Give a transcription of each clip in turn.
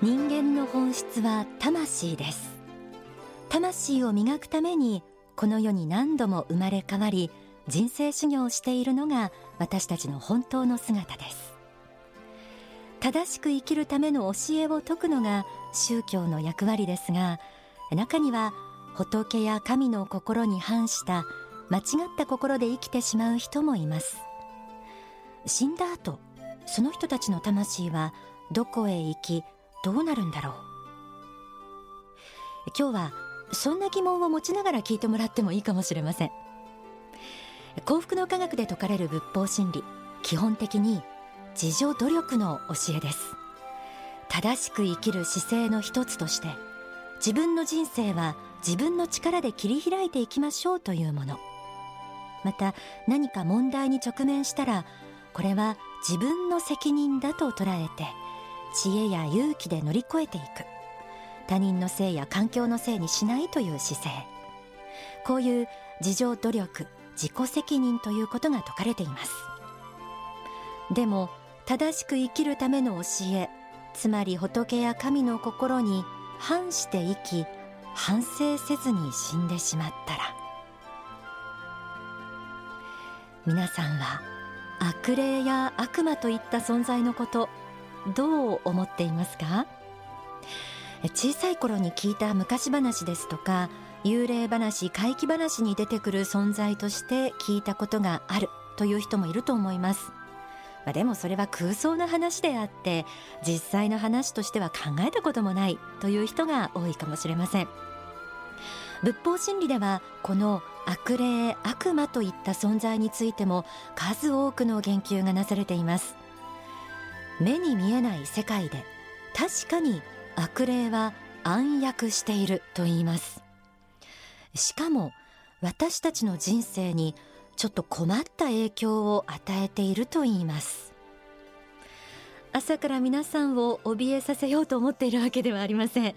人間の本質は魂です。魂を磨くためにこの世に何度も生まれ変わり人生修行をしているのが私たちの本当の姿です。正しく生きるための教えを説くのが宗教の役割ですが中には仏や神の心に反した間違った心で生きてしまう人もいます。死んだ後その人たちの魂はどこへ行きどうなるんだろう？今日はそんな疑問を持ちながら聞いてもらってもいいかもしれません。幸福の科学で説かれる仏法真理基本的に自助努力の教えです。正しく生きる姿勢の一つとして自分の人生は自分の力で切り開いていきましょうというもの。また何か問題に直面したらこれは自分の責任だと捉えて知恵や勇気で乗り越えていく。他人のせいや環境のせいにしないという姿勢。こういう自助努力自己責任ということが説かれています。でも正しく生きるための教えつまり仏や神の心に反して生き反省せずに死んでしまったら。皆さんは悪霊や悪魔といった存在のことどう思っていますか？小さい頃に聞いた昔話ですとか幽霊話怪奇話に出てくる存在として聞いたことがあるという人もいると思います。まあでもそれは空想の話であって実際の話としては考えたこともないという人が多いかもしれません。仏法真理ではこの悪霊悪魔といった存在についても数多くの言及がなされています。目に見えない世界で確かに悪霊は暗躍していると言います。しかも私たちの人生にちょっと困った影響を与えていると言います。朝から皆さんを怯えさせようと思っているわけではありません。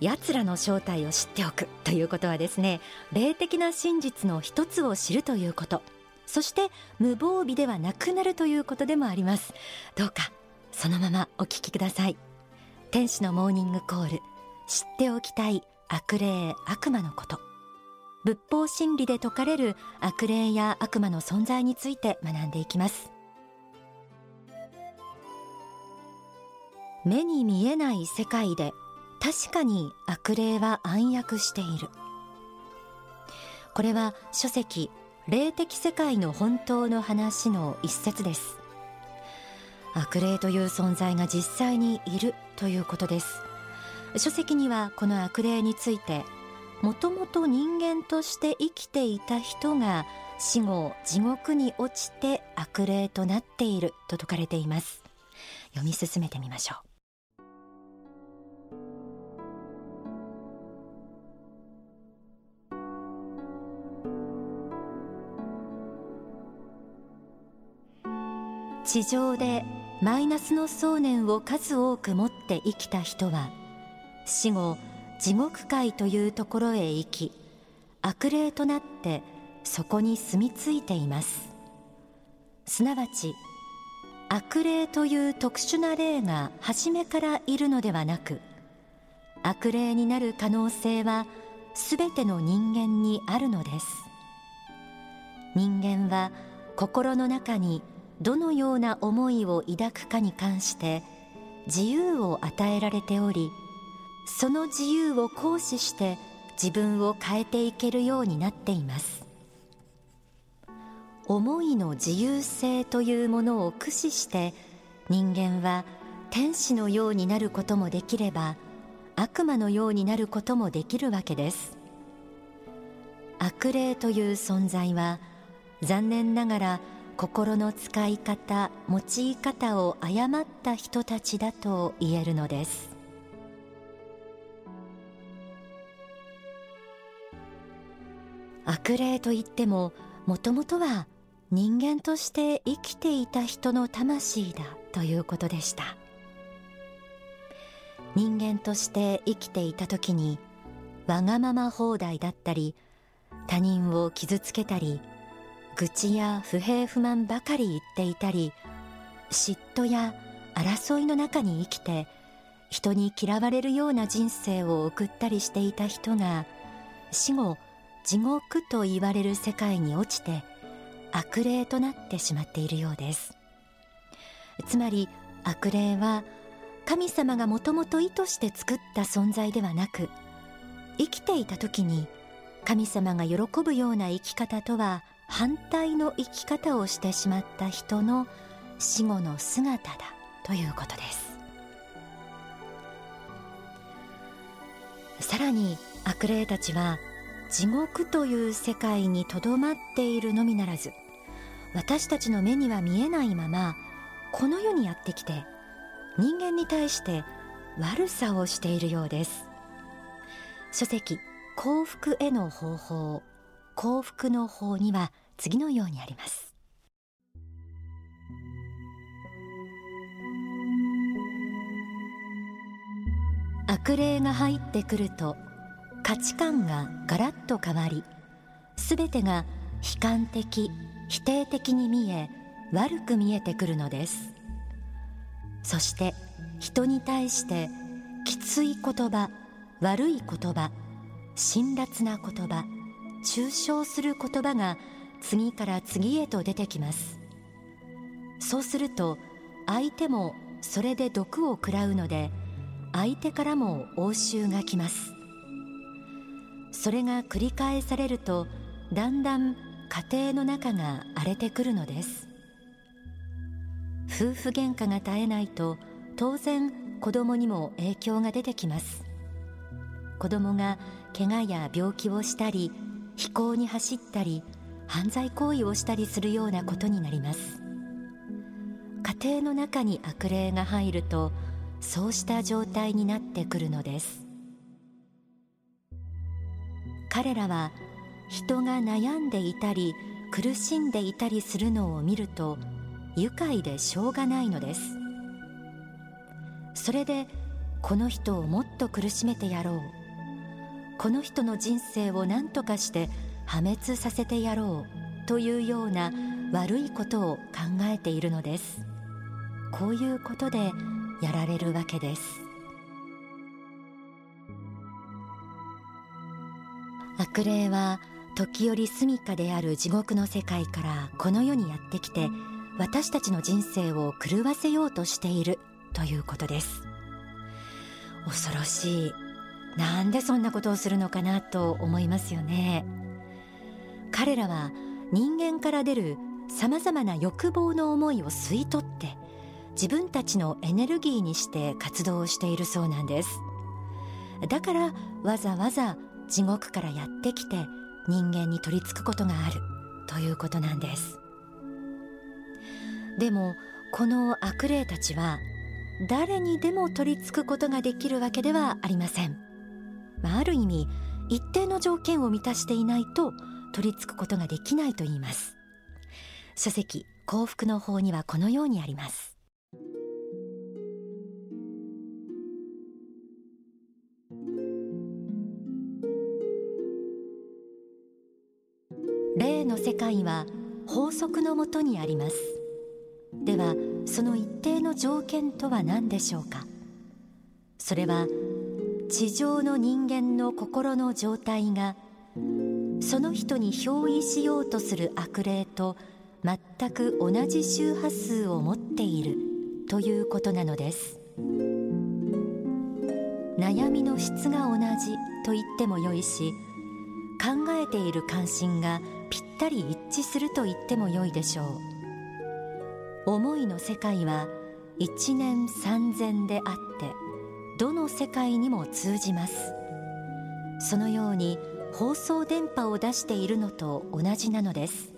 奴らの正体を知っておくということはですね霊的な真実の一つを知るということ。そして無防備ではなくなるということでもあります。どうかそのままお聞きください。天使のモーニングコール知っておきたい悪霊悪魔のこと。仏法真理で説かれる悪霊や悪魔の存在について学んでいきます。目に見えない世界で確かに悪霊は暗躍している。これは書籍霊的世界の本当の話の一節です。悪霊という存在が実際にいるということです。書籍にはこの悪霊についてもともと人間として生きていた人が死後地獄に落ちて悪霊となっていると説かれています。読み進めてみましょう。地上でマイナスの想念を数多く持って生きた人は死後地獄界というところへ行き悪霊となってそこに住み着いています。すなわち悪霊という特殊な霊が初めからいるのではなく悪霊になる可能性はすべての人間にあるのです。人間は心の中にどのような思いを抱くかに関して自由を与えられておりその自由を行使して自分を変えていけるようになっています。思いの自由性というものを駆使して人間は天使のようになることもできれば悪魔のようになることもできるわけです。悪霊という存在は残念ながら心の使い方用い方を誤った人たちだと言えるのです。悪霊といってももともとは人間として生きていた人の魂だということでした。人間として生きていた時にわがまま放題だったり他人を傷つけたり愚痴や不平不満ばかり言っていたり嫉妬や争いの中に生きて人に嫌われるような人生を送ったりしていた人が死後地獄と言われる世界に落ちて悪霊となってしまっているようです。つまり悪霊は神様がもともと意図して作った存在ではなく生きていた時に神様が喜ぶような生き方とは反対の生き方をしてしまった人の死後の姿だということです。さらに悪霊たちは地獄という世界にとどまっているのみならず私たちの目には見えないままこの世にやってきて人間に対して悪さをしているようです。書籍幸福への方法。幸福の法には次のようにあります。悪霊が入ってくると価値観がガラッと変わりすべてが悲観的否定的に見え悪く見えてくるのです。そして人に対してきつい言葉悪い言葉辛辣な言葉抽象する言葉が次から次へと出てきます。そうすると相手もそれで毒を食らうので相手からも応酬が来ます。それが繰り返されるとだんだん家庭の中が荒れてくるのです。夫婦喧嘩が絶えないと当然子供にも影響が出てきます。子供が怪我や病気をしたり非行に走ったり犯罪行為をしたりするようなことになります。家庭の中に悪霊が入るとそうした状態になってくるのです。彼らは人が悩んでいたり苦しんでいたりするのを見ると愉快でしょうがないのです。それでこの人をもっと苦しめてやろう。この人の人生を何とかして破滅させてやろうというような悪いことを考えているのです。こういうことでやられるわけです。悪霊は時折住処である地獄の世界からこの世にやってきて私たちの人生を狂わせようとしているということです。恐ろしい。なんでそんなことをするのかなと思いますよね。彼らは人間から出るさまざまな欲望の思いを吸い取って自分たちのエネルギーにして活動をしているそうなんです。だからわざわざ地獄からやってきて人間に取り付くことがあるということなんです。でもこの悪霊たちは誰にでも取り付くことができるわけではありません、まあ、ある意味一定の条件を満たしていないと取り付くことができないと言います。書籍幸福の法にはこのようにあります。霊の世界は法則のもとにあります。ではその一定の条件とは何でしょうか？それは地上の人間の心の状態がその人に憑依しようとする悪霊と全く同じ周波数を持っているということなのです。悩みの質が同じと言ってもよいし考えている関心がぴったり一致すると言ってもよいでしょう。思いの世界は一年三千であってどの世界にも通じます。そのように放送電波を出しているのと同じなのです。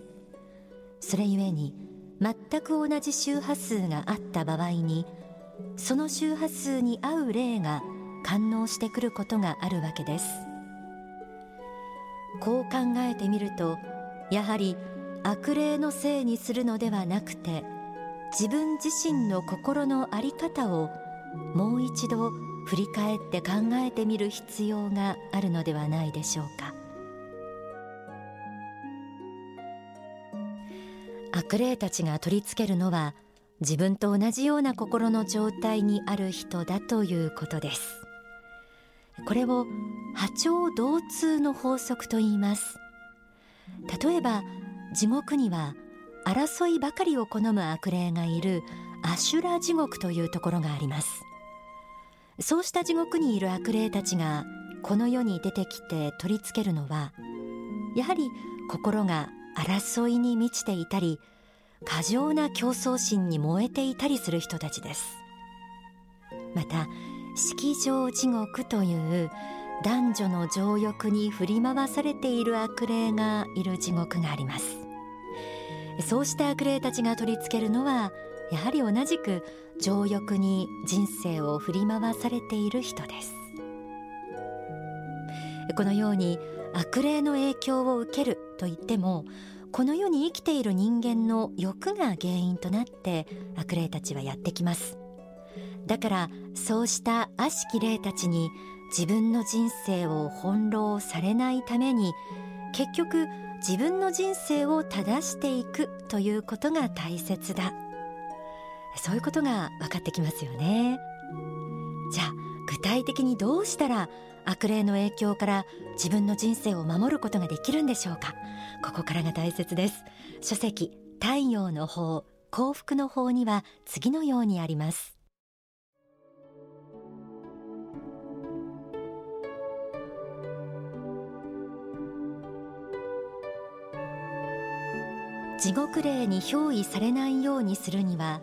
それゆえに全く同じ周波数があった場合にその周波数に合う霊が感応してくることがあるわけです。こう考えてみるとやはり悪霊のせいにするのではなくて自分自身の心の在り方をもう一度振り返って考えてみる必要があるのではないでしょうか。悪霊たちが取り付けるのは自分と同じような心の状態にある人だということです。これを波長同通の法則と言います。例えば地獄には争いばかりを好む悪霊がいるアシュラ地獄というところがあります。そうした地獄にいる悪霊たちがこの世に出てきて取り付けるのはやはり心が争いに満ちていたり過剰な競争心に燃えていたりする人たちです。また式場地獄という男女の情欲に振り回されている悪霊がいる地獄があります。そうした悪霊たちが取り付けるのはやはり同じく情欲に人生を振り回されている人です。このように悪霊の影響を受けると言ってもこの世に生きている人間の欲が原因となって悪霊たちはやってきます。だからそうした悪しき霊たちに自分の人生を翻弄されないために結局自分の人生を正していくということが大切だ。そういうことが分かってきますよね。じゃあ具体的にどうしたら悪霊の影響から自分の人生を守ることができるんでしょうか。ここからが大切です。書籍太陽の法幸福の法には次のようにあります。地獄霊に憑依されないようにするには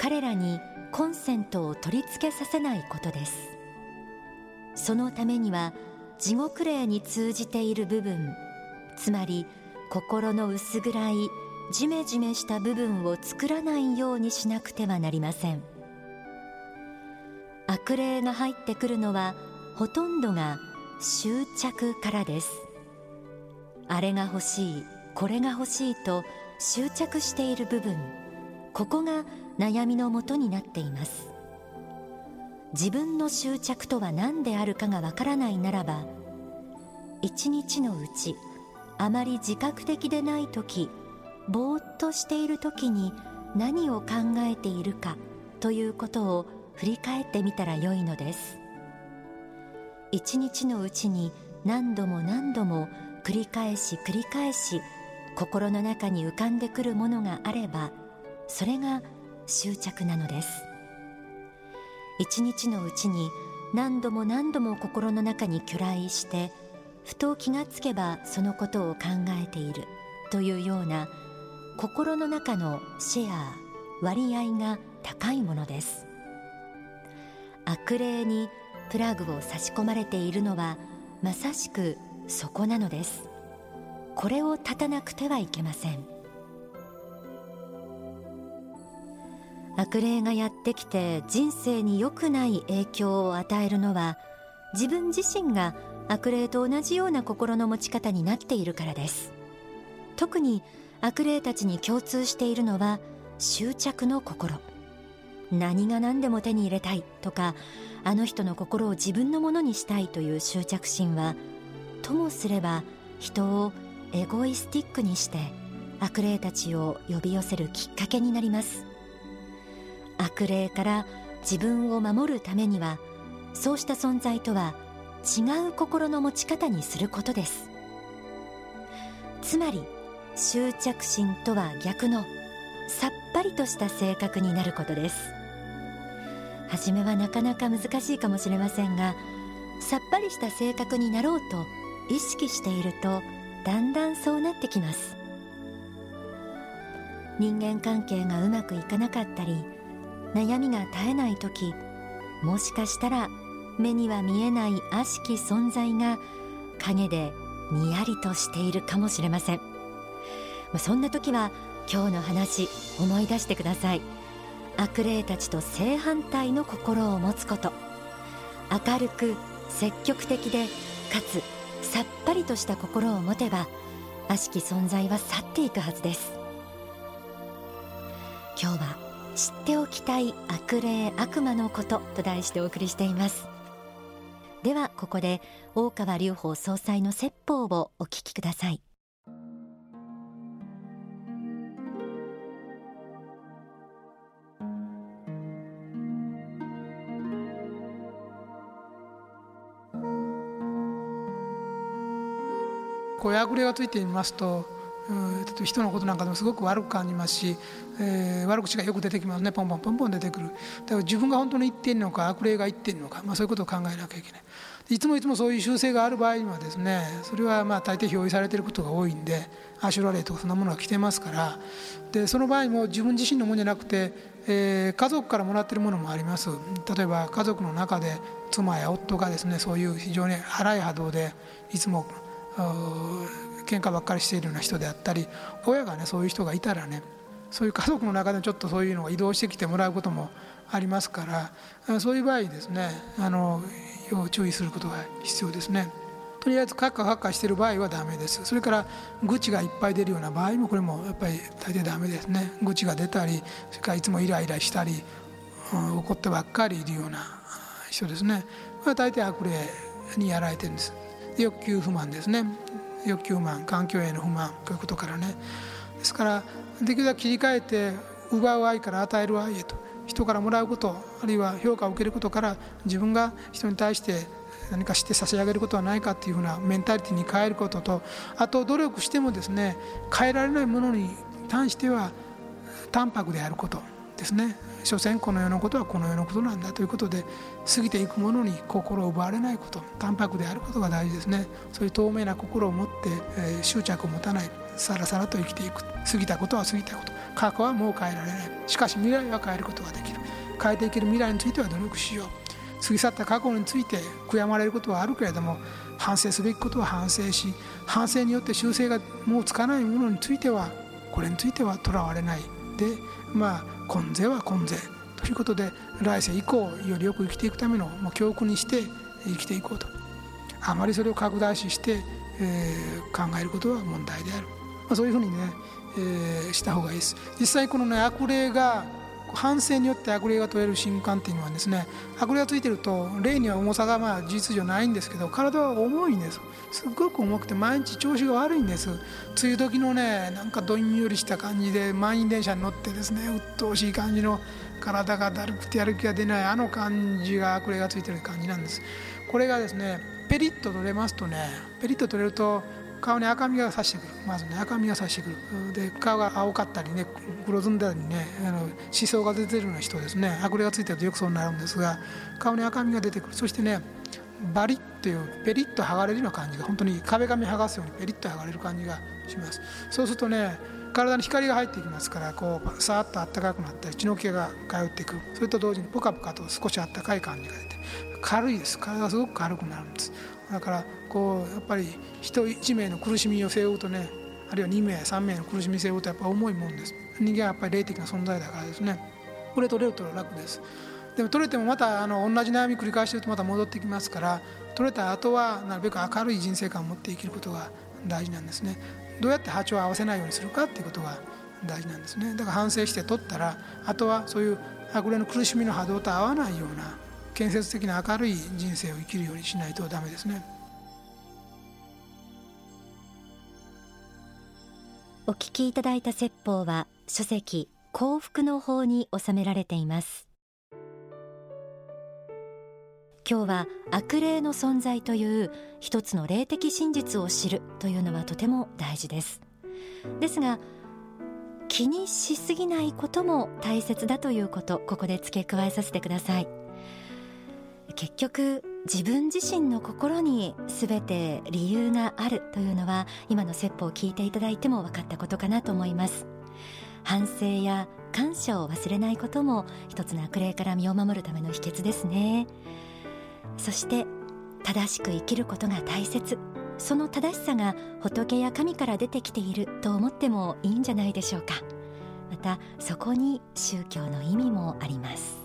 彼らにコンセントを取り付けさせないことです。そのためには地獄霊に通じている部分つまり心の薄暗いジメジメした部分を作らないようにしなくてはなりません。悪霊が入ってくるのはほとんどが執着からです。あれが欲しいこれが欲しいと執着している部分。ここが悩みのもとになっています。自分の執着とは何であるかがわからないならば一日のうちあまり自覚的でない時ぼーっとしている時に何を考えているかということを振り返ってみたらよいのです。一日のうちに何度も何度も繰り返し繰り返し心の中に浮かんでくるものがあればそれが執着なのです。一日のうちに何度も何度も心の中に去来してふと気がつけばそのことを考えているというような心の中のシェア割合が高いものです。悪霊にプラグを差し込まれているのはまさしくそこなのです。これを断たなくてはいけません。悪霊がやってきて人生に良くない影響を与えるのは自分自身が悪霊と同じような心の持ち方になっているからです。特に悪霊たちに共通しているのは執着の心。何が何でも手に入れたいとかあの人の心を自分のものにしたいという執着心はともすれば人をエゴイスティックにして悪霊たちを呼び寄せるきっかけになります。悪霊から自分を守るためにはそうした存在とは違う心の持ち方にすることです。つまり執着心とは逆のさっぱりとした性格になることです。初めはなかなか難しいかもしれませんがさっぱりした性格になろうと意識しているとだんだんそうなってきます。人間関係がうまくいかなかったり悩みが絶えない時もしかしたら目には見えない悪しき存在が影でにやりとしているかもしれません。そんな時は今日の話思い出してください。悪霊たちと正反対の心を持つこと。明るく積極的でかつさっぱりとした心を持てば悪しき存在は去っていくはずです。今日は知っておきたい悪霊悪魔のことと題してお送りしています。ではここで大川隆法総裁の説法をお聞きください。小うやれがついてみますと人のことなんかでもすごく悪く感じますし、えー、悪口がよく出てきますね。ポンポンポンポン出てくる。だから自分が本当に言っているのか悪霊が言っているのか、まあ、そういうことを考えなきゃいけない。いつもいつもそういう習性がある場合にはですねそれはまあ大抵表示されていることが多いんでアシュラ霊とかそんなものが来てますから。でその場合も自分自身のものじゃなくて、えー、家族からもらってるものもあります。例えば家族の中で妻や夫がですねそういう非常に荒い波動でいつも喧嘩ばっかりしているような人であったり親がねそういう人がいたらねそういう家族の中でちょっとそういうのが移動してきてもらうこともありますからそういう場合ですねあの要注意することが必要ですね。とりあえずカッカカッカしてる場合はダメです。それから愚痴がいっぱい出るような場合もこれもやっぱり大抵ダメですね。愚痴が出たりそれからいつもイライラしたり、うん、怒ってばっかりいるような人ですね。これは大抵悪霊にやられてるんです。欲求不満ですね。欲求不満環境への不満こういうことからね。ですからできるだけ切り替えて奪う愛から与える愛へと人からもらうことあるいは評価を受けることから自分が人に対して何かして差し上げることはないかっていうふうなメンタリティに変えることとあと努力してもですね変えられないものに対しては淡白であること。ですね。所詮この世のことはこの世のことなんだということで過ぎていくものに心を奪われないこと淡白であることが大事ですね。そういう透明な心を持って、えー、執着を持たないさらさらと生きていく。過ぎたことは過ぎたこと。過去はもう変えられない。しかし未来は変えることができる。変えていける未来については努力しよう。過ぎ去った過去について悔やまれることはあるけれども反省すべきことは反省し反省によって修正がもうつかないものについてはこれについてはとらわれない。でまあ今世は今世。ということで来世以降よりよく生きていくための教訓にして生きていこうと。あまりそれを拡大視して、えー、考えることは問題である、まあ、そういうふうにね、えー、した方がいいです。実際このね悪霊が反省によって悪霊が取れる瞬間っていうのはですね悪霊がついてると霊には重さがまあ事実上ないんですけど体は重いんです。すっごく重くて毎日調子が悪いんです。梅雨時のねなんかどんよりした感じで満員電車に乗ってですね鬱陶しい感じの体がだるくてやる気が出ないあの感じが悪霊がついてる感じなんです。これがですねペリッと取れますとねペリッと取れると顔に赤みがさしてくる。まずね赤みがさしてくる。で顔が青かったりね黒ずんだりねあの思想が出てるような人ですね。悪霊がついてるとよくそうなるんですが顔に赤みが出てくる。そしてねバリッというペリッと剥がれるような感じが本当に壁紙剥がすようにペリッと剥がれる感じがします。そうするとね体に光が入っていきますからこうさーっとあったかくなったり血の気が通っていく。それと同時にポカポカと少しあったかい感じが出て軽いです。体がすごく軽くなるんです。だからこうやっぱり人1名の苦しみを背負うとねあるいは2名3名の苦しみを背負うとやっぱ重いもんです。人間はやっぱり霊的な存在だからですね。これ取れると楽です。でも取れてもまたあの同じ悩み繰り返してるとまた戻ってきますから取れた後はなるべく明るい人生観を持って生きることが大事なんですね。どうやって波長を合わせないようにするかっていうことが大事なんですね。だから反省して取ったらあとはそういう悪霊の苦しみの波動と合わないような建設的な明るい人生を生きるようにしないとダメですね。お聞きいただいた説法は書籍幸福の法に収められています。今日は悪霊の存在という一つの霊的真実を知るというのはとても大事です。ですが気にしすぎないことも大切だということここで付け加えさせてください。結局自分自身の心に全て理由があるというのは今の説法を聞いていただいても分かったことかなと思います。反省や感謝を忘れないことも一つの悪霊から身を守るための秘訣ですね。そして正しく生きることが大切。その正しさが仏や神から出てきていると思ってもいいんじゃないでしょうか。またそこに宗教の意味もあります。